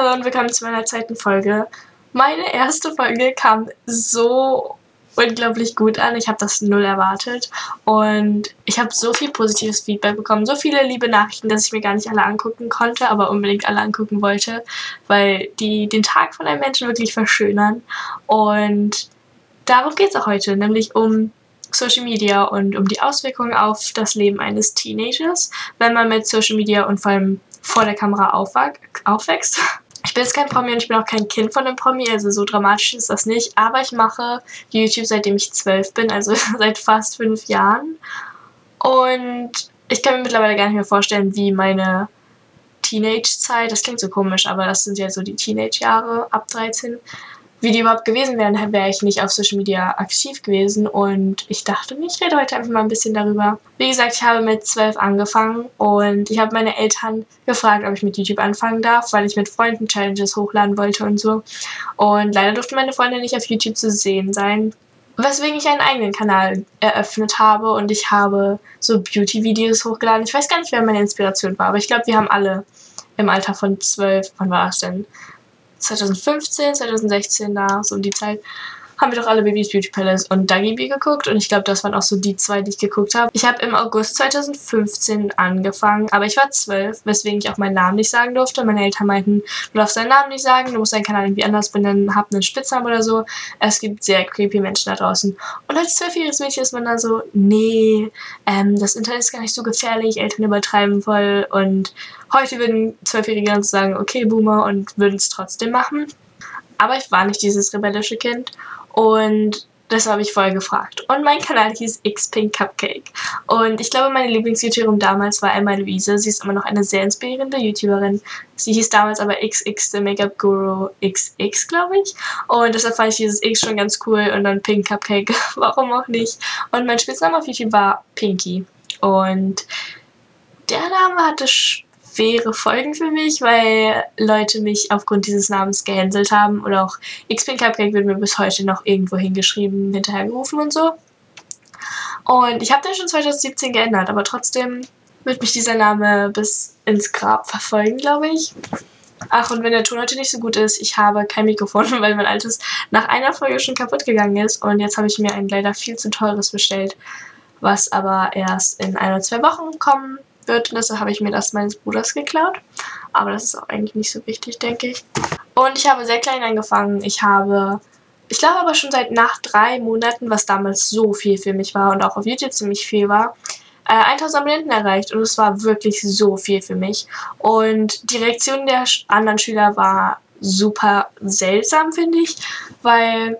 Hallo und willkommen zu meiner zweiten Folge. Meine erste Folge kam so unglaublich gut an. Ich habe das null erwartet und ich habe so viel positives Feedback bekommen, so viele liebe Nachrichten, dass ich mir gar nicht alle angucken konnte, aber unbedingt alle angucken wollte, weil die den Tag von einem Menschen wirklich verschönern. Und darum geht es auch heute, nämlich um Social Media und um die Auswirkungen auf das Leben eines Teenagers, wenn man mit Social Media und vor allem vor der Kamera aufwächst. Ich bin jetzt kein Promi und ich bin auch kein Kind von einem Promi, also so dramatisch ist das nicht. Aber ich mache YouTube seitdem ich zwölf bin, also seit fast fünf Jahren. Und ich kann mir mittlerweile gar nicht mehr vorstellen, wie meine Teenage-Zeit, das klingt so komisch, aber das sind ja so die Teenage-Jahre ab 13, wie die überhaupt gewesen wären, wäre ich nicht auf Social Media aktiv gewesen. Und ich dachte, ich rede heute einfach mal ein bisschen darüber. Wie gesagt, ich habe mit zwölf angefangen und ich habe meine Eltern gefragt, ob ich mit YouTube anfangen darf, weil ich mit Freunden Challenges hochladen wollte und so. Und leider durften meine Freunde nicht auf YouTube zu sehen sein. Weswegen ich einen eigenen Kanal eröffnet habe und ich habe so Beauty-Videos hochgeladen. Ich weiß gar nicht, wer meine Inspiration war, aber ich glaube, wir haben alle im Alter von zwölf, wann war das denn? 2015, 2016 da, so um die Zeit, haben wir doch alle Babys Beauty Palace und Dagi geguckt und ich glaube, das waren auch so die zwei, die ich geguckt habe. Ich habe im August 2015 angefangen, aber ich war zwölf, weswegen ich auch meinen Namen nicht sagen durfte. Meine Eltern meinten, du darfst deinen Namen nicht sagen, du musst deinen Kanal irgendwie anders benennen, hab einen Spitznamen oder so. Es gibt sehr creepy Menschen da draußen. Und als zwölfjähriges Mädchen ist man dann so, nee, ähm, das Internet ist gar nicht so gefährlich, Eltern übertreiben voll und heute würden Zwölfjährige dann sagen, okay, Boomer und würden es trotzdem machen. Aber ich war nicht dieses rebellische Kind und das habe ich vorher gefragt. Und mein Kanal hieß X-Pink Cupcake. Und ich glaube, meine Lieblings-YouTuberin damals war Emma Luise. Sie ist immer noch eine sehr inspirierende YouTuberin. Sie hieß damals aber XX, The Makeup Guru XX, glaube ich. Und deshalb fand ich dieses X schon ganz cool. Und dann Pink Cupcake, warum auch nicht. Und mein Spitzname auf YouTube war Pinky. Und der Name hatte schwere Folgen für mich, weil Leute mich aufgrund dieses Namens gehänselt haben oder auch X-Pin Cupcake wird mir bis heute noch irgendwo hingeschrieben, hinterhergerufen und so. Und ich habe den schon 2017 geändert, aber trotzdem wird mich dieser Name bis ins Grab verfolgen, glaube ich. Ach, und wenn der Ton heute nicht so gut ist, ich habe kein Mikrofon, weil mein altes nach einer Folge schon kaputt gegangen ist. Und jetzt habe ich mir ein leider viel zu teures bestellt, was aber erst in ein oder zwei Wochen kommen wird. Deshalb habe ich mir das meines Bruders geklaut. Aber das ist auch eigentlich nicht so wichtig, denke ich. Und ich habe sehr klein angefangen. Ich habe, ich glaube aber schon seit nach drei Monaten, was damals so viel für mich war und auch auf YouTube ziemlich viel war, äh, 1000 Abonnenten erreicht. Und es war wirklich so viel für mich. Und die Reaktion der anderen Schüler war super seltsam, finde ich, weil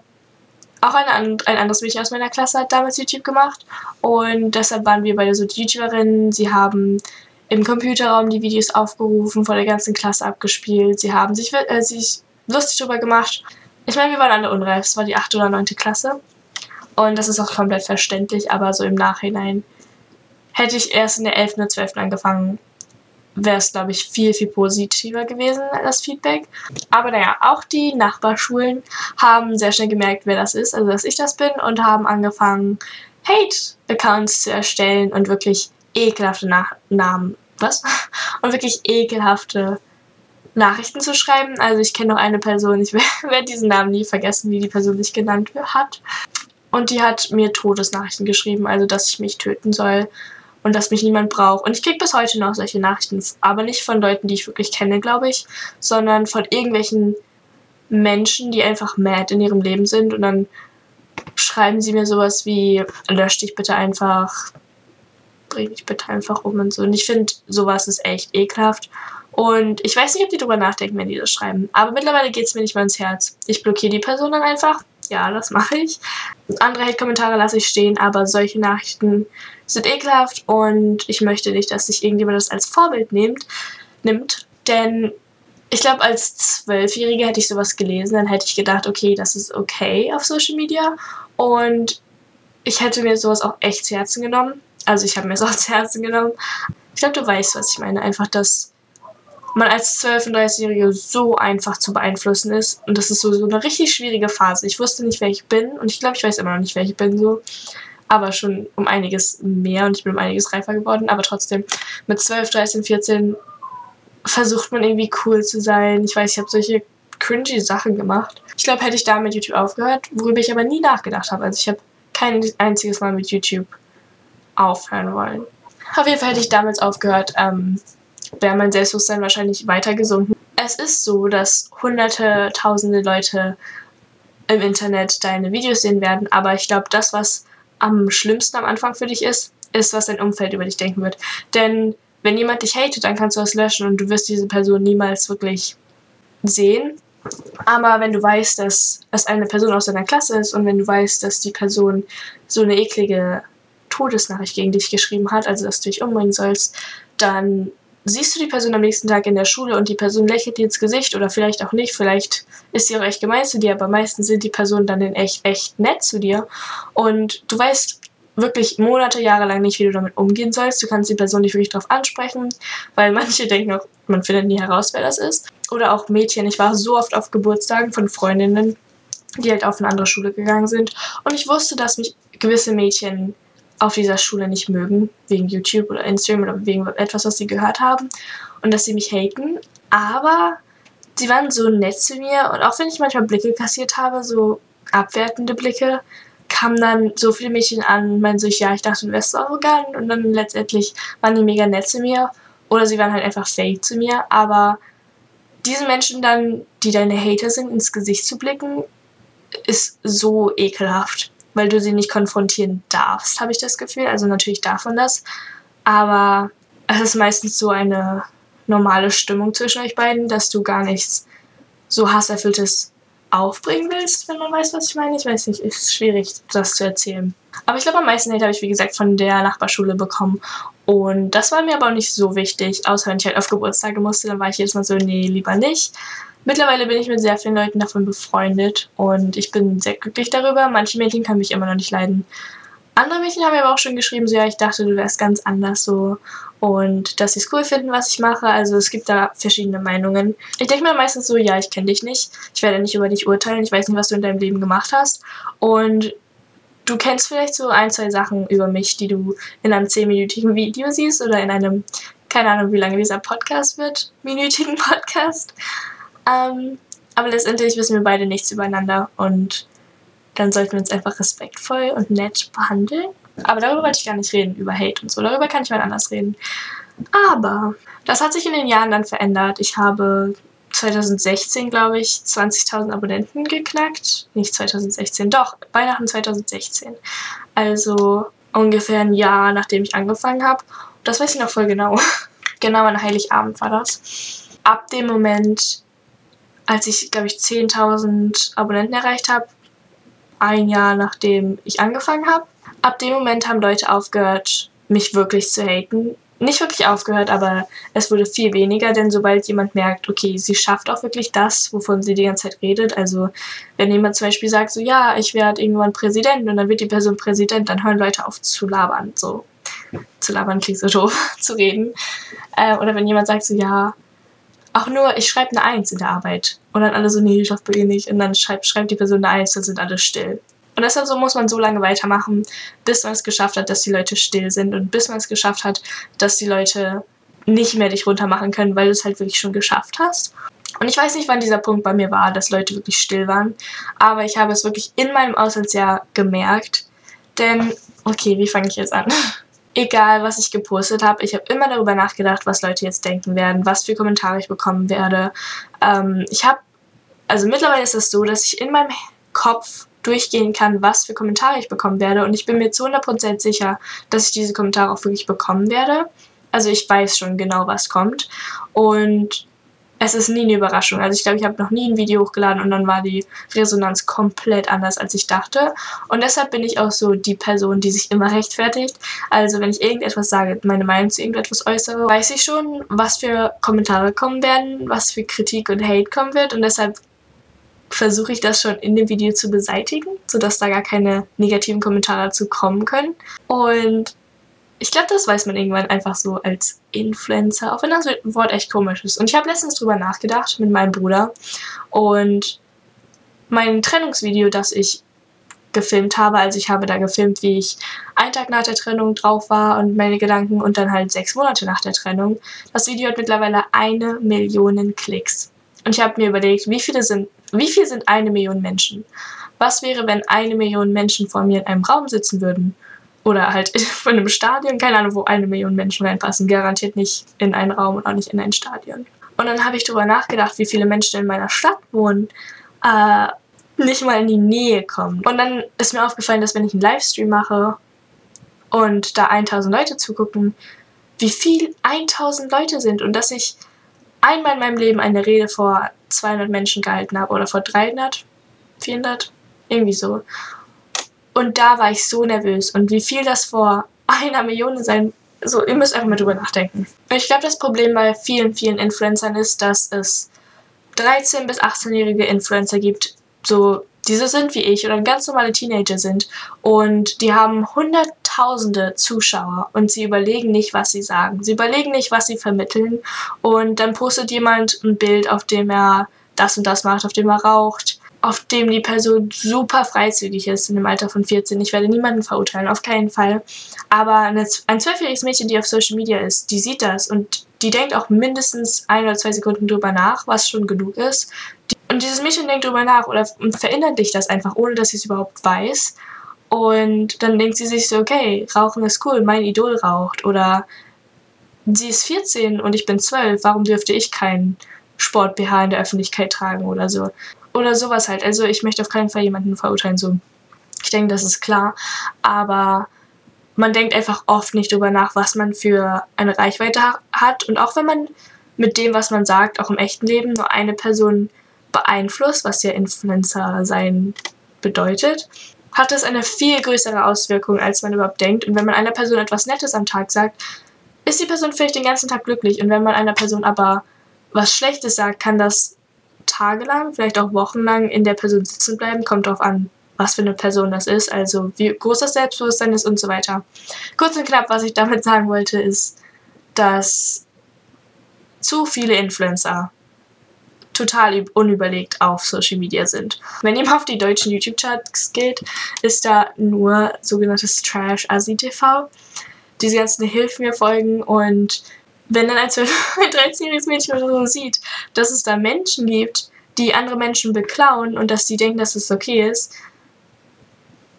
auch eine, ein anderes Mädchen aus meiner Klasse hat damals YouTube gemacht und deshalb waren wir beide so YouTuberinnen. Sie haben im Computerraum die Videos aufgerufen, vor der ganzen Klasse abgespielt. Sie haben sich, äh, sich lustig drüber gemacht. Ich meine, wir waren alle unreif. Es war die 8. oder 9. Klasse. Und das ist auch komplett verständlich, aber so im Nachhinein hätte ich erst in der 11. oder 12. angefangen, wäre es, glaube ich, viel, viel positiver gewesen, das Feedback. Aber naja, auch die Nachbarschulen haben sehr schnell gemerkt, wer das ist, also dass ich das bin, und haben angefangen, Hate-Accounts zu erstellen und wirklich ekelhafte Nach Namen, was? Und wirklich ekelhafte Nachrichten zu schreiben. Also ich kenne noch eine Person, ich werde diesen Namen nie vergessen, wie die Person sich genannt hat. Und die hat mir Todesnachrichten geschrieben, also dass ich mich töten soll und dass mich niemand braucht. Und ich kriege bis heute noch solche Nachrichten, aber nicht von Leuten, die ich wirklich kenne, glaube ich, sondern von irgendwelchen Menschen, die einfach mad in ihrem Leben sind und dann schreiben sie mir sowas wie, lösch dich bitte einfach, bring dich bitte einfach um und so. Und ich finde, sowas ist echt ekelhaft. Und ich weiß nicht, ob die drüber nachdenken, wenn die das schreiben. Aber mittlerweile geht es mir nicht mehr ins Herz. Ich blockiere die Person dann einfach. Ja, das mache ich. Andere Hate-Kommentare lasse ich stehen, aber solche Nachrichten sind ekelhaft und ich möchte nicht, dass sich irgendjemand das als Vorbild nimmt. nimmt denn ich glaube, als Zwölfjährige hätte ich sowas gelesen, dann hätte ich gedacht, okay, das ist okay auf Social Media. Und ich hätte mir sowas auch echt zu Herzen genommen. Also ich habe mir es auch zu Herzen genommen. Ich glaube, du weißt, was ich meine. Einfach, dass man als 12- und 30-Jährige so einfach zu beeinflussen ist. Und das ist so, so eine richtig schwierige Phase. Ich wusste nicht, wer ich bin. Und ich glaube, ich weiß immer noch nicht, wer ich bin. So aber schon um einiges mehr und ich bin um einiges reifer geworden. Aber trotzdem, mit 12, 13, 14 versucht man irgendwie cool zu sein. Ich weiß, ich habe solche cringy Sachen gemacht. Ich glaube, hätte ich da mit YouTube aufgehört, worüber ich aber nie nachgedacht habe. Also ich habe kein einziges Mal mit YouTube aufhören wollen. Auf jeden Fall hätte ich damals aufgehört, ähm, wäre mein Selbstbewusstsein wahrscheinlich weiter gesunken. Es ist so, dass hunderte, tausende Leute im Internet deine Videos sehen werden, aber ich glaube, das, was am schlimmsten am Anfang für dich ist, ist, was dein Umfeld über dich denken wird. Denn wenn jemand dich hatet, dann kannst du das löschen und du wirst diese Person niemals wirklich sehen. Aber wenn du weißt, dass es eine Person aus deiner Klasse ist und wenn du weißt, dass die Person so eine eklige Todesnachricht gegen dich geschrieben hat, also dass du dich umbringen sollst, dann siehst du die Person am nächsten Tag in der Schule und die Person lächelt dir ins Gesicht oder vielleicht auch nicht, vielleicht ist sie auch echt gemein zu dir, aber meistens sind die Personen dann in echt, echt nett zu dir und du weißt wirklich Monate, Jahre lang nicht, wie du damit umgehen sollst. Du kannst die Person nicht wirklich darauf ansprechen, weil manche denken auch, man findet nie heraus, wer das ist. Oder auch Mädchen. Ich war so oft auf Geburtstagen von Freundinnen, die halt auf eine andere Schule gegangen sind. Und ich wusste, dass mich gewisse Mädchen auf dieser Schule nicht mögen, wegen YouTube oder Instagram oder wegen etwas, was sie gehört haben. Und dass sie mich haten. Aber sie waren so nett zu mir. Und auch wenn ich manchmal Blicke kassiert habe, so abwertende Blicke, kamen dann so viele Mädchen an und meinten so, ja, ich dachte, du wärst so arrogant. Und dann letztendlich waren die mega nett zu mir. Oder sie waren halt einfach fake zu mir. Aber diesen Menschen dann, die deine Hater sind, ins Gesicht zu blicken, ist so ekelhaft. Weil du sie nicht konfrontieren darfst, habe ich das Gefühl. Also natürlich darf man das. Aber es ist meistens so eine normale Stimmung zwischen euch beiden, dass du gar nichts so hasserfülltes aufbringen willst, wenn man weiß, was ich meine. Ich weiß nicht, ist schwierig, das zu erzählen. Aber ich glaube, am meisten Hate habe ich, wie gesagt, von der Nachbarschule bekommen. Und das war mir aber auch nicht so wichtig, außer wenn ich halt auf Geburtstage musste, dann war ich jedes Mal so, nee, lieber nicht. Mittlerweile bin ich mit sehr vielen Leuten davon befreundet und ich bin sehr glücklich darüber. Manche Mädchen kann mich immer noch nicht leiden. Andere Mädchen haben mir aber auch schon geschrieben, so ja, ich dachte, du wärst ganz anders so und dass sie es cool finden, was ich mache. Also es gibt da verschiedene Meinungen. Ich denke mir meistens so, ja, ich kenne dich nicht. Ich werde nicht über dich urteilen. Ich weiß nicht, was du in deinem Leben gemacht hast. Und du kennst vielleicht so ein, zwei Sachen über mich, die du in einem zehnminütigen Video siehst oder in einem, keine Ahnung, wie lange dieser Podcast wird, minütigen Podcast. Ähm, aber letztendlich wissen wir beide nichts übereinander und dann sollten wir uns einfach respektvoll und nett behandeln aber darüber wollte ich gar nicht reden, über Hate und so. Darüber kann ich mal anders reden. Aber das hat sich in den Jahren dann verändert. Ich habe 2016, glaube ich, 20.000 Abonnenten geknackt. Nicht 2016, doch, Weihnachten 2016. Also ungefähr ein Jahr, nachdem ich angefangen habe. Das weiß ich noch voll genau. genau an Heiligabend war das. Ab dem Moment, als ich, glaube ich, 10.000 Abonnenten erreicht habe, ein Jahr nachdem ich angefangen habe, ab dem Moment haben Leute aufgehört, mich wirklich zu haten. Nicht wirklich aufgehört, aber es wurde viel weniger, denn sobald jemand merkt, okay, sie schafft auch wirklich das, wovon sie die ganze Zeit redet, also wenn jemand zum Beispiel sagt, so ja, ich werde irgendwann Präsident und dann wird die Person Präsident, dann hören Leute auf zu labern, so zu labern klingt so doof, zu reden. Äh, oder wenn jemand sagt so, ja, auch nur, ich schreibe eine Eins in der Arbeit. Und dann alle so, nee, ich bei ihr nicht. Und dann schreibt, schreibt die Person eine Eins, dann sind alle still. Und deshalb so muss man so lange weitermachen, bis man es geschafft hat, dass die Leute still sind und bis man es geschafft hat, dass die Leute nicht mehr dich runtermachen können, weil du es halt wirklich schon geschafft hast. Und ich weiß nicht, wann dieser Punkt bei mir war, dass Leute wirklich still waren, aber ich habe es wirklich in meinem Auslandsjahr gemerkt. Denn, okay, wie fange ich jetzt an? Egal, was ich gepostet habe, ich habe immer darüber nachgedacht, was Leute jetzt denken werden, was für Kommentare ich bekommen werde. Ähm, ich habe, also mittlerweile ist es so, dass ich in meinem Kopf durchgehen kann, was für Kommentare ich bekommen werde. Und ich bin mir zu 100% sicher, dass ich diese Kommentare auch wirklich bekommen werde. Also ich weiß schon genau, was kommt. Und es ist nie eine Überraschung. Also ich glaube, ich habe noch nie ein Video hochgeladen und dann war die Resonanz komplett anders, als ich dachte. Und deshalb bin ich auch so die Person, die sich immer rechtfertigt. Also wenn ich irgendetwas sage, meine Meinung zu irgendetwas äußere, weiß ich schon, was für Kommentare kommen werden, was für Kritik und Hate kommen wird. Und deshalb versuche ich das schon in dem Video zu beseitigen, sodass da gar keine negativen Kommentare dazu kommen können. Und ich glaube, das weiß man irgendwann einfach so als Influencer, auch wenn das Wort echt komisch ist. Und ich habe letztens drüber nachgedacht mit meinem Bruder und mein Trennungsvideo, das ich gefilmt habe. Also ich habe da gefilmt, wie ich einen Tag nach der Trennung drauf war und meine Gedanken und dann halt sechs Monate nach der Trennung. Das Video hat mittlerweile eine Million Klicks. Und ich habe mir überlegt, wie viele sind, wie viel sind eine Million Menschen? Was wäre, wenn eine Million Menschen vor mir in einem Raum sitzen würden? Oder halt in einem Stadion, keine Ahnung, wo eine Million Menschen reinpassen. Garantiert nicht in einen Raum und auch nicht in ein Stadion. Und dann habe ich darüber nachgedacht, wie viele Menschen in meiner Stadt wohnen. Äh, nicht mal in die Nähe kommen. Und dann ist mir aufgefallen, dass wenn ich einen Livestream mache und da 1000 Leute zugucken, wie viel 1000 Leute sind und dass ich einmal in meinem Leben eine Rede vor 200 Menschen gehalten habe oder vor 300, 400, irgendwie so. Und da war ich so nervös und wie viel das vor einer Million sein so, ihr müsst einfach mal drüber nachdenken. Ich glaube, das Problem bei vielen, vielen Influencern ist, dass es 13- bis 18-jährige Influencer gibt, so diese sind wie ich oder ganz normale Teenager sind und die haben hunderttausende Zuschauer und sie überlegen nicht, was sie sagen. Sie überlegen nicht, was sie vermitteln und dann postet jemand ein Bild, auf dem er das und das macht, auf dem er raucht, auf dem die Person super freizügig ist in dem Alter von 14. Ich werde niemanden verurteilen, auf keinen Fall. Aber ein zwölfjähriges Mädchen, die auf Social Media ist, die sieht das und die denkt auch mindestens ein oder zwei Sekunden drüber nach, was schon genug ist. Und dieses Mädchen denkt drüber nach oder verinnerlicht das einfach, ohne dass sie es überhaupt weiß. Und dann denkt sie sich so, okay, Rauchen ist cool, mein Idol raucht. Oder sie ist 14 und ich bin 12, warum dürfte ich keinen Sport-BH in der Öffentlichkeit tragen oder so. Oder sowas halt. Also ich möchte auf keinen Fall jemanden verurteilen, so. Ich denke, das ist klar. Aber man denkt einfach oft nicht drüber nach, was man für eine Reichweite hat. Und auch wenn man mit dem, was man sagt, auch im echten Leben nur eine Person beeinflusst, was ja Influencer sein bedeutet, hat es eine viel größere Auswirkung, als man überhaupt denkt. Und wenn man einer Person etwas Nettes am Tag sagt, ist die Person vielleicht den ganzen Tag glücklich. Und wenn man einer Person aber was Schlechtes sagt, kann das tagelang, vielleicht auch wochenlang in der Person sitzen bleiben. Kommt darauf an, was für eine Person das ist, also wie groß das Selbstbewusstsein ist und so weiter. Kurz und knapp, was ich damit sagen wollte, ist, dass zu viele Influencer total unüberlegt auf Social Media sind. Wenn ihr mal auf die deutschen YouTube-Charts geht, ist da nur sogenanntes Trash-Asi-TV. Diese ganzen Hilf mir folgen und wenn dann ein 13-jähriges Mädchen oder so sieht, dass es da Menschen gibt, die andere Menschen beklauen und dass die denken, dass es okay ist,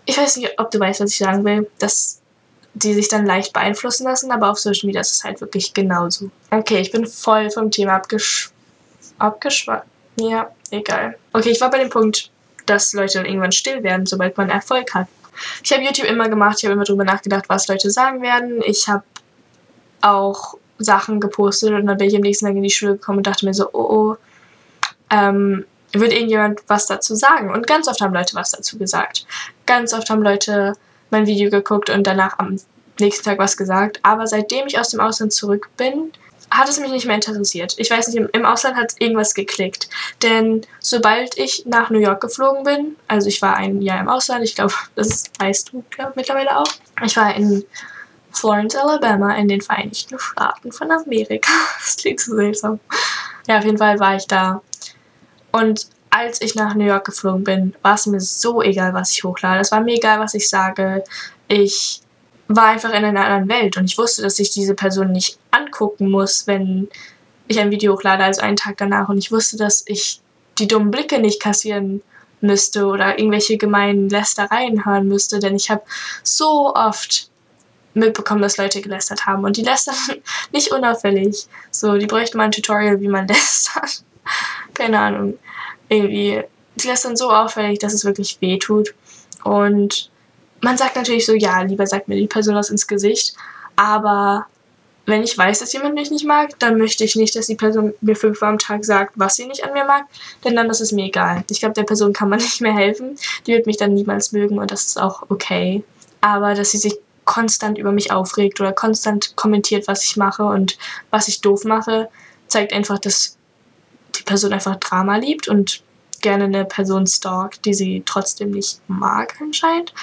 ich weiß nicht, ob du weißt, was ich sagen will, dass die sich dann leicht beeinflussen lassen, aber auf Social Media ist es halt wirklich genauso. Okay, ich bin voll vom Thema abgesch abgeschweift. Ja, egal. Okay, ich war bei dem Punkt, dass Leute dann irgendwann still werden, sobald man Erfolg hat. Ich habe YouTube immer gemacht, ich habe immer drüber nachgedacht, was Leute sagen werden. Ich habe auch Sachen gepostet und dann bin ich am nächsten Tag in die Schule gekommen und dachte mir so, oh oh, ähm, wird irgendjemand was dazu sagen? Und ganz oft haben Leute was dazu gesagt. Ganz oft haben Leute mein Video geguckt und danach am nächsten Tag was gesagt. Aber seitdem ich aus dem Ausland zurück bin, hat es mich nicht mehr interessiert. Ich weiß nicht, im Ausland hat irgendwas geklickt. Denn sobald ich nach New York geflogen bin, also ich war ein Jahr im Ausland, ich glaube, das weißt du glaub, mittlerweile auch. Ich war in Florence, Alabama, in den Vereinigten Staaten von Amerika. Das klingt so seltsam. Ja, auf jeden Fall war ich da. Und als ich nach New York geflogen bin, war es mir so egal, was ich hochlade. Es war mir egal, was ich sage. Ich war einfach in einer anderen Welt und ich wusste, dass ich diese Person nicht angucken muss, wenn ich ein Video hochlade, also einen Tag danach. Und ich wusste, dass ich die dummen Blicke nicht kassieren müsste oder irgendwelche gemeinen Lästereien hören müsste, denn ich habe so oft mitbekommen, dass Leute gelästert haben und die lästern nicht unauffällig. So, die bräuchten mal ein Tutorial, wie man lästert. Keine Ahnung. Irgendwie, die lästern so auffällig, dass es wirklich weh tut. Und man sagt natürlich so, ja, lieber sagt mir die Person das ins Gesicht, aber wenn ich weiß, dass jemand mich nicht mag, dann möchte ich nicht, dass die Person mir fünfmal am Tag sagt, was sie nicht an mir mag, denn dann ist es mir egal. Ich glaube, der Person kann man nicht mehr helfen. Die wird mich dann niemals mögen und das ist auch okay. Aber dass sie sich konstant über mich aufregt oder konstant kommentiert, was ich mache und was ich doof mache, zeigt einfach, dass die Person einfach Drama liebt und gerne eine Person stalkt, die sie trotzdem nicht mag anscheinend.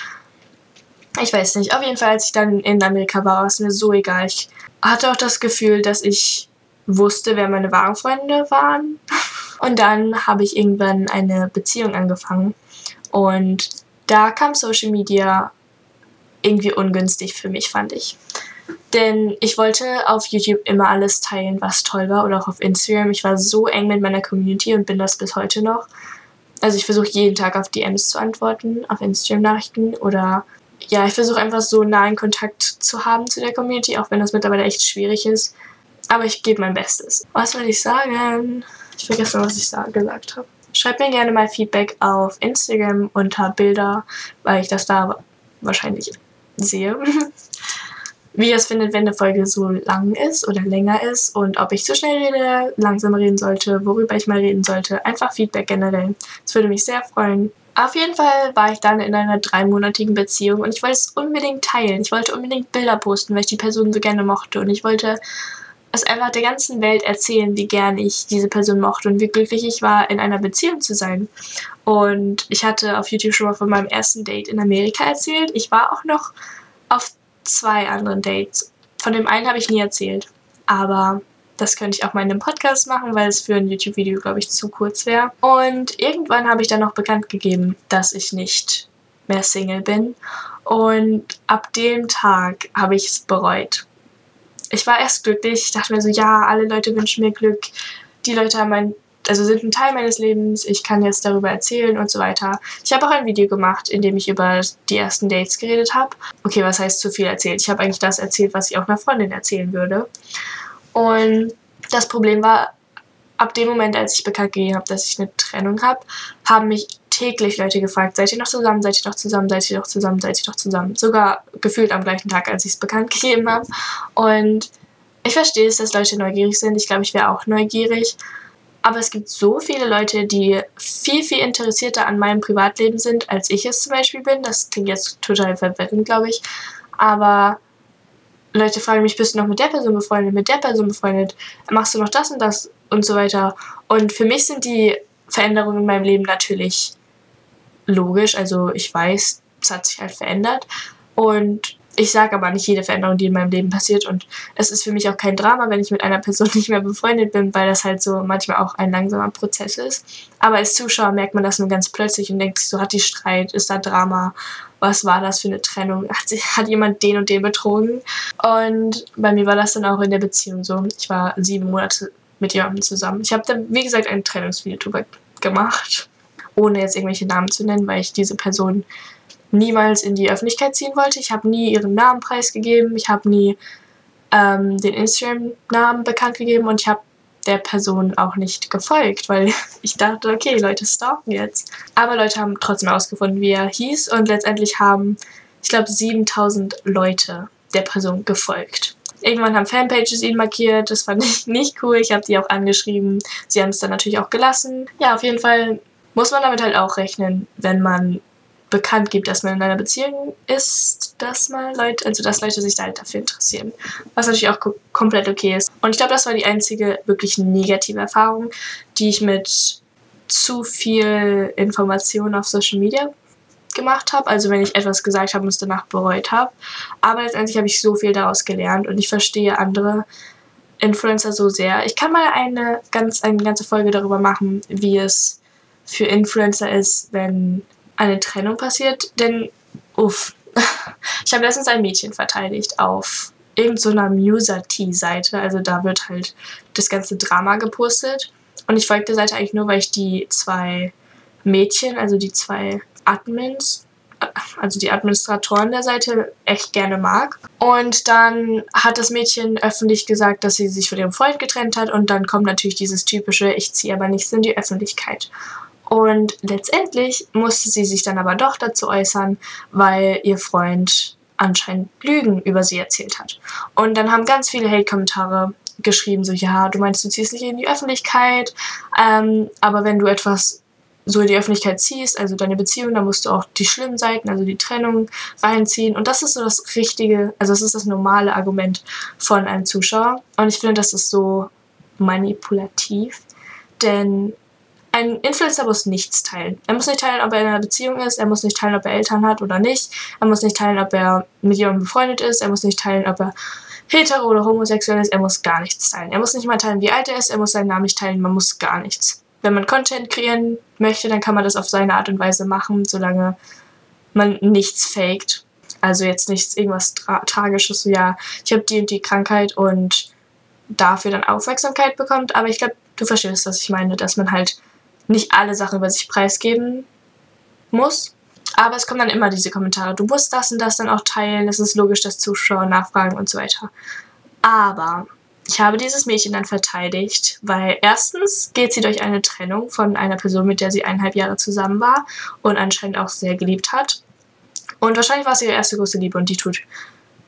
Ich weiß nicht. Auf jeden Fall, als ich dann in Amerika war, war es mir so egal. Ich hatte auch das Gefühl, dass ich wusste, wer meine wahren Freunde waren. Und dann habe ich irgendwann eine Beziehung angefangen. Und da kam Social Media irgendwie ungünstig für mich, fand ich. Denn ich wollte auf YouTube immer alles teilen, was toll war oder auch auf Instagram. Ich war so eng mit meiner Community und bin das bis heute noch. Also ich versuche jeden Tag auf DMs zu antworten, auf Instagram-Nachrichten oder ja, ich versuche einfach so nahen Kontakt zu haben zu der Community, auch wenn das mittlerweile echt schwierig ist. Aber ich gebe mein Bestes. Was soll ich sagen? Ich vergesse, was ich gesagt habe. Schreibt mir gerne mal Feedback auf Instagram unter Bilder, weil ich das da wahrscheinlich sehe. Wie ihr es findet, wenn eine Folge so lang ist oder länger ist und ob ich zu schnell rede, langsam reden sollte, worüber ich mal reden sollte. Einfach Feedback generell. Das würde mich sehr freuen. Auf jeden Fall war ich dann in einer dreimonatigen Beziehung und ich wollte es unbedingt teilen. Ich wollte unbedingt Bilder posten, weil ich die Person so gerne mochte und ich wollte es einfach der ganzen Welt erzählen, wie gern ich diese Person mochte und wie glücklich ich war, in einer Beziehung zu sein. Und ich hatte auf YouTube schon mal von meinem ersten Date in Amerika erzählt. Ich war auch noch auf zwei anderen Dates. Von dem einen habe ich nie erzählt. Aber das könnte ich auch mal in einem Podcast machen, weil es für ein YouTube-Video, glaube ich, zu kurz wäre. Und irgendwann habe ich dann noch bekannt gegeben, dass ich nicht mehr Single bin. Und ab dem Tag habe ich es bereut ich war erst glücklich. Ich dachte mir so, ja, alle Leute wünschen mir Glück. Die Leute haben ein, also sind ein Teil meines Lebens. Ich kann jetzt darüber erzählen und so weiter. Ich habe auch ein Video gemacht, in dem ich über die ersten Dates geredet habe. Okay, was heißt zu viel erzählt? Ich habe eigentlich das erzählt, was ich auch einer Freundin erzählen würde. Und das Problem war, ab dem Moment, als ich bekannt gegeben habe, dass ich eine Trennung habe, haben mich täglich Leute gefragt, seid ihr noch zusammen, seid ihr noch zusammen, seid ihr noch zusammen, seid ihr noch zusammen. Sogar gefühlt am gleichen Tag, als ich es bekannt gegeben habe. Und ich verstehe es, dass Leute neugierig sind. Ich glaube, ich wäre auch neugierig. Aber es gibt so viele Leute, die viel, viel interessierter an meinem Privatleben sind, als ich es zum Beispiel bin. Das klingt jetzt total verwirrend, glaube ich. Aber Leute fragen mich, bist du noch mit der Person befreundet, mit der Person befreundet, machst du noch das und das und so weiter. Und für mich sind die Veränderungen in meinem Leben natürlich logisch. Also ich weiß, es hat sich halt verändert. Und ich sage aber nicht jede Veränderung, die in meinem Leben passiert. Und es ist für mich auch kein Drama, wenn ich mit einer Person nicht mehr befreundet bin, weil das halt so manchmal auch ein langsamer Prozess ist. Aber als Zuschauer merkt man das nur ganz plötzlich und denkt so, hat die Streit, ist da Drama? Was war das für eine Trennung? Hat, hat jemand den und den betrogen? Und bei mir war das dann auch in der Beziehung so. Ich war sieben Monate mit jemandem zusammen. Ich habe dann, wie gesagt, ein Trennungsvideo gemacht ohne jetzt irgendwelche Namen zu nennen, weil ich diese Person niemals in die Öffentlichkeit ziehen wollte. Ich habe nie ihren Namen preisgegeben, ich habe nie ähm, den Instagram-Namen bekannt gegeben und ich habe der Person auch nicht gefolgt, weil ich dachte, okay, Leute stalken jetzt. Aber Leute haben trotzdem herausgefunden, wie er hieß und letztendlich haben, ich glaube, 7000 Leute der Person gefolgt. Irgendwann haben Fanpages ihn markiert, das fand ich nicht cool. Ich habe die auch angeschrieben. Sie haben es dann natürlich auch gelassen. Ja, auf jeden Fall muss man damit halt auch rechnen, wenn man bekannt gibt, dass man in einer Beziehung ist, dass man Leute, also dass Leute sich da halt dafür interessieren. Was natürlich auch komplett okay ist. Und ich glaube, das war die einzige wirklich negative Erfahrung, die ich mit zu viel Information auf Social Media gemacht habe. Also wenn ich etwas gesagt habe und es danach bereut habe. Aber letztendlich habe ich so viel daraus gelernt und ich verstehe andere Influencer so sehr. Ich kann mal eine ganz eine ganze Folge darüber machen, wie es für Influencer ist, wenn eine Trennung passiert. Denn, uff, ich habe letztens ein Mädchen verteidigt auf irgendeiner so Muser-T-Seite. Also da wird halt das ganze Drama gepostet. Und ich folge der Seite eigentlich nur, weil ich die zwei Mädchen, also die zwei Admins, also die Administratoren der Seite, echt gerne mag. Und dann hat das Mädchen öffentlich gesagt, dass sie sich von ihrem Freund getrennt hat. Und dann kommt natürlich dieses typische, ich ziehe aber nichts in die Öffentlichkeit. Und letztendlich musste sie sich dann aber doch dazu äußern, weil ihr Freund anscheinend Lügen über sie erzählt hat. Und dann haben ganz viele Hate-Kommentare geschrieben, so ja, du meinst, du ziehst nicht in die Öffentlichkeit, ähm, aber wenn du etwas so in die Öffentlichkeit ziehst, also deine Beziehung, dann musst du auch die schlimmen Seiten, also die Trennung reinziehen. Und das ist so das richtige, also das ist das normale Argument von einem Zuschauer. Und ich finde, das ist so manipulativ, denn ein Influencer muss nichts teilen. Er muss nicht teilen, ob er in einer Beziehung ist, er muss nicht teilen, ob er Eltern hat oder nicht, er muss nicht teilen, ob er mit jemandem befreundet ist, er muss nicht teilen, ob er hetero oder homosexuell ist, er muss gar nichts teilen. Er muss nicht mal teilen, wie alt er ist, er muss seinen Namen nicht teilen, man muss gar nichts. Wenn man Content kreieren möchte, dann kann man das auf seine Art und Weise machen, solange man nichts faked. Also jetzt nichts irgendwas tra Tragisches, so ja, ich habe die und die Krankheit und dafür dann Aufmerksamkeit bekommt. Aber ich glaube, du verstehst, was ich meine, dass man halt nicht alle Sachen über sich preisgeben muss. Aber es kommen dann immer diese Kommentare, du musst das und das dann auch teilen, es ist logisch, dass Zuschauer nachfragen und so weiter. Aber ich habe dieses Mädchen dann verteidigt, weil erstens geht sie durch eine Trennung von einer Person, mit der sie eineinhalb Jahre zusammen war und anscheinend auch sehr geliebt hat. Und wahrscheinlich war es ihre erste große Liebe und die tut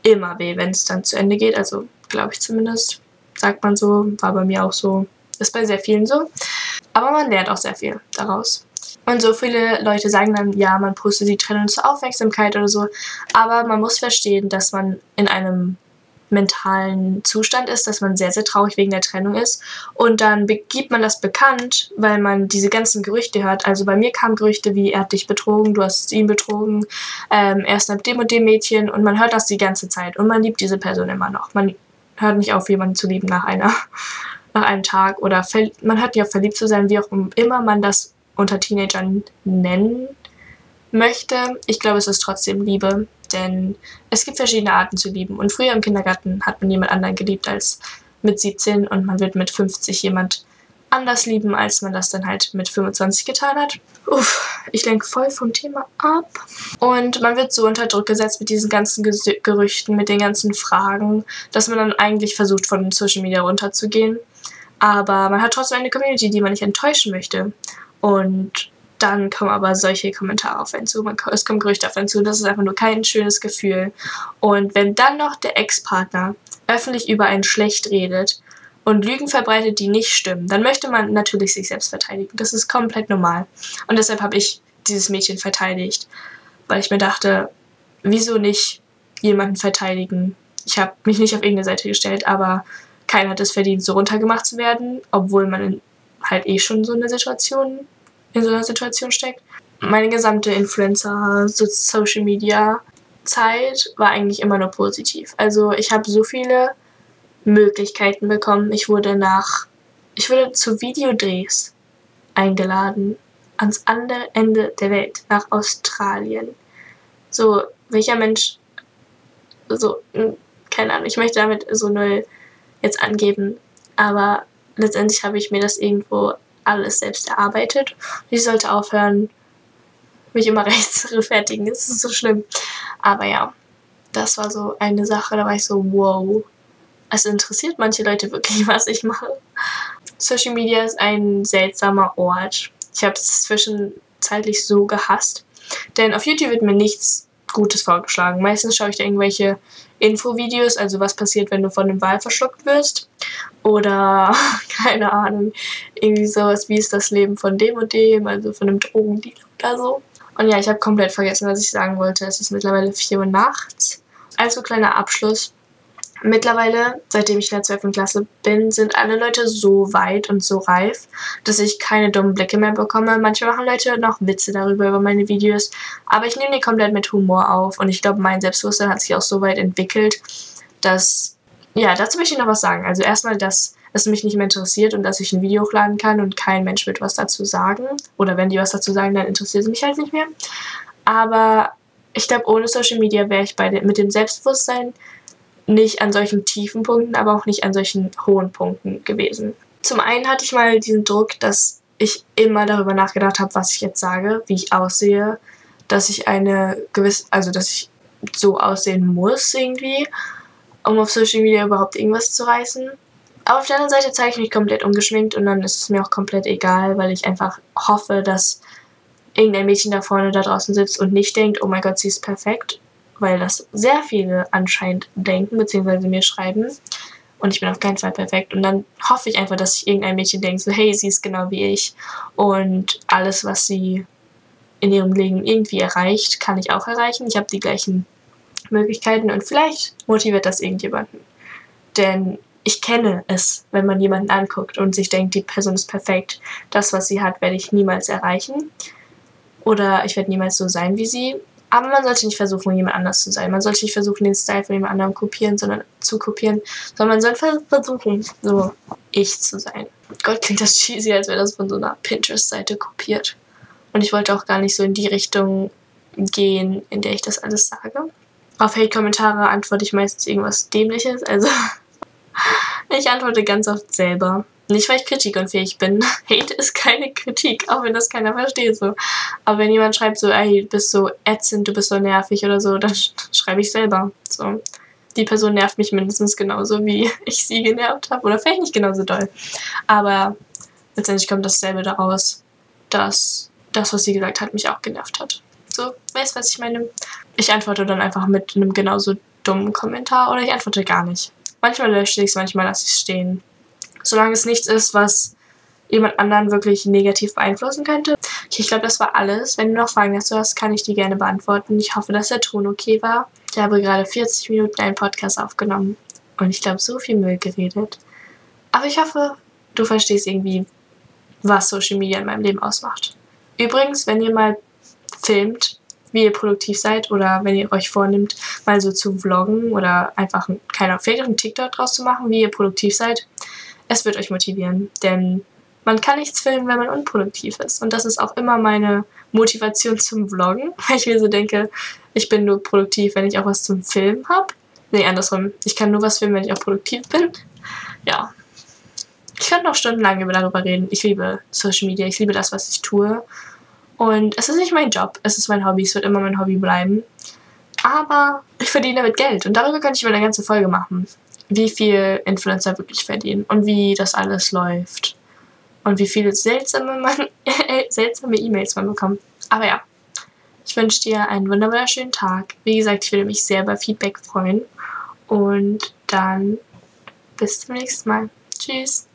immer weh, wenn es dann zu Ende geht. Also glaube ich zumindest, sagt man so, war bei mir auch so, ist bei sehr vielen so. Aber man lernt auch sehr viel daraus. Und so viele Leute sagen dann, ja, man postet die Trennung zur Aufmerksamkeit oder so. Aber man muss verstehen, dass man in einem mentalen Zustand ist, dass man sehr, sehr traurig wegen der Trennung ist. Und dann gibt man das bekannt, weil man diese ganzen Gerüchte hört. Also bei mir kamen Gerüchte wie, er hat dich betrogen, du hast ihn betrogen, ähm, er ist mit dem und dem Mädchen und man hört das die ganze Zeit und man liebt diese Person immer noch. Man hört nicht auf, jemanden zu lieben nach einer, nach einem Tag oder man nicht auf, verliebt zu sein, wie auch immer man das unter Teenagern nennen möchte. Ich glaube, es ist trotzdem Liebe denn es gibt verschiedene Arten zu lieben. Und früher im Kindergarten hat man jemand anderen geliebt als mit 17 und man wird mit 50 jemand anders lieben, als man das dann halt mit 25 getan hat. Uff, ich lenke voll vom Thema ab. Und man wird so unter Druck gesetzt mit diesen ganzen Gerüchten, mit den ganzen Fragen, dass man dann eigentlich versucht, von Social Media runterzugehen. Aber man hat trotzdem eine Community, die man nicht enttäuschen möchte. Und dann kommen aber solche Kommentare auf einen zu, man, es kommen Gerüchte auf einen zu, das ist einfach nur kein schönes Gefühl. Und wenn dann noch der Ex-Partner öffentlich über einen schlecht redet und Lügen verbreitet, die nicht stimmen, dann möchte man natürlich sich selbst verteidigen. Das ist komplett normal. Und deshalb habe ich dieses Mädchen verteidigt, weil ich mir dachte, wieso nicht jemanden verteidigen? Ich habe mich nicht auf irgendeine Seite gestellt, aber keiner hat es verdient, so runtergemacht zu werden, obwohl man halt eh schon so eine Situation in so einer Situation steckt. Meine gesamte Influencer, Social Media Zeit war eigentlich immer nur positiv. Also ich habe so viele Möglichkeiten bekommen. Ich wurde nach, ich wurde zu Videodrehs eingeladen ans andere Ende der Welt, nach Australien. So, welcher Mensch, so, hm, keine Ahnung, ich möchte damit so null jetzt angeben, aber letztendlich habe ich mir das irgendwo alles selbst erarbeitet. Ich sollte aufhören, mich immer rechts zu rechtfertigen. Das ist so schlimm. Aber ja, das war so eine Sache, da war ich so, wow. Es interessiert manche Leute wirklich, was ich mache. Social Media ist ein seltsamer Ort. Ich habe es zwischenzeitlich so gehasst. Denn auf YouTube wird mir nichts Gutes vorgeschlagen. Meistens schaue ich da irgendwelche Infovideos, also was passiert, wenn du von einem Wal verschluckt wirst. Oder, keine Ahnung, irgendwie sowas, wie ist das Leben von dem und dem, also von einem Drogendealer oder so. Und ja, ich habe komplett vergessen, was ich sagen wollte. Es ist mittlerweile 4 Uhr nachts. Also kleiner Abschluss. Mittlerweile, seitdem ich in der 12. Klasse bin, sind alle Leute so weit und so reif, dass ich keine dummen Blicke mehr bekomme. Manche machen Leute noch Witze darüber, über meine Videos, aber ich nehme die komplett mit Humor auf und ich glaube, mein Selbstbewusstsein hat sich auch so weit entwickelt, dass, ja, dazu möchte ich noch was sagen. Also erstmal, dass es mich nicht mehr interessiert und dass ich ein Video hochladen kann und kein Mensch wird was dazu sagen. Oder wenn die was dazu sagen, dann interessiert es mich halt nicht mehr. Aber ich glaube, ohne Social Media wäre ich bei mit dem Selbstbewusstsein nicht an solchen tiefen Punkten, aber auch nicht an solchen hohen Punkten gewesen. Zum einen hatte ich mal diesen Druck, dass ich immer darüber nachgedacht habe, was ich jetzt sage, wie ich aussehe, dass ich eine gewisse, also dass ich so aussehen muss irgendwie, um auf Social Media überhaupt irgendwas zu reißen. Aber auf der anderen Seite zeige ich mich komplett ungeschminkt und dann ist es mir auch komplett egal, weil ich einfach hoffe, dass irgendein Mädchen da vorne da draußen sitzt und nicht denkt, oh mein Gott, sie ist perfekt weil das sehr viele anscheinend denken, beziehungsweise mir schreiben. Und ich bin auf keinen Fall perfekt. Und dann hoffe ich einfach, dass sich irgendein Mädchen denkt, so, hey, sie ist genau wie ich. Und alles, was sie in ihrem Leben irgendwie erreicht, kann ich auch erreichen. Ich habe die gleichen Möglichkeiten und vielleicht motiviert das irgendjemanden. Denn ich kenne es, wenn man jemanden anguckt und sich denkt, die Person ist perfekt. Das, was sie hat, werde ich niemals erreichen. Oder ich werde niemals so sein wie sie. Aber man sollte nicht versuchen, jemand anders zu sein. Man sollte nicht versuchen, den Style von jemand anderem kopieren, sondern zu kopieren, sondern man sollte versuchen, so ich zu sein. Gott, klingt das cheesy, als wäre das von so einer Pinterest-Seite kopiert. Und ich wollte auch gar nicht so in die Richtung gehen, in der ich das alles sage. Auf Hate-Kommentare antworte ich meistens irgendwas Dämliches. Also ich antworte ganz oft selber. Nicht, weil ich kritikunfähig bin. Hate ist keine Kritik, auch wenn das keiner versteht so. Aber wenn jemand schreibt so, ey, du bist so ätzend, du bist so nervig oder so, dann schreibe ich selber. So. Die Person nervt mich mindestens genauso, wie ich sie genervt habe. Oder vielleicht nicht genauso doll. Aber letztendlich kommt dasselbe daraus, dass das, was sie gesagt hat, mich auch genervt hat. So, weißt du, was ich meine? Ich antworte dann einfach mit einem genauso dummen Kommentar oder ich antworte gar nicht. Manchmal lösche ich es, manchmal lasse ich es stehen. Solange es nichts ist, was jemand anderen wirklich negativ beeinflussen könnte. Okay, ich glaube, das war alles. Wenn du noch Fragen dazu hast, kann ich die gerne beantworten. Ich hoffe, dass der Ton okay war. Ich habe gerade 40 Minuten einen Podcast aufgenommen und ich glaube, so viel Müll geredet. Aber ich hoffe, du verstehst irgendwie, was Social Media in meinem Leben ausmacht. Übrigens, wenn ihr mal filmt, wie ihr produktiv seid oder wenn ihr euch vornimmt, mal so zu vloggen oder einfach, keine Ahnung, einen TikTok draus zu machen, wie ihr produktiv seid, es wird euch motivieren. Denn man kann nichts filmen, wenn man unproduktiv ist. Und das ist auch immer meine Motivation zum Vloggen, weil ich mir so denke, ich bin nur produktiv, wenn ich auch was zum Filmen habe. Nee, andersrum. Ich kann nur was filmen, wenn ich auch produktiv bin. Ja. Ich könnte noch stundenlang darüber reden. Ich liebe Social Media, ich liebe das, was ich tue. Und es ist nicht mein Job, es ist mein Hobby, es wird immer mein Hobby bleiben. Aber ich verdiene damit Geld und darüber könnte ich mal eine ganze Folge machen. Wie viel Influencer wirklich verdienen und wie das alles läuft. Und wie viele seltsame, man, seltsame E-Mails man bekommt. Aber ja, ich wünsche dir einen wunderschönen Tag. Wie gesagt, ich würde mich sehr über Feedback freuen. Und dann bis zum nächsten Mal. Tschüss.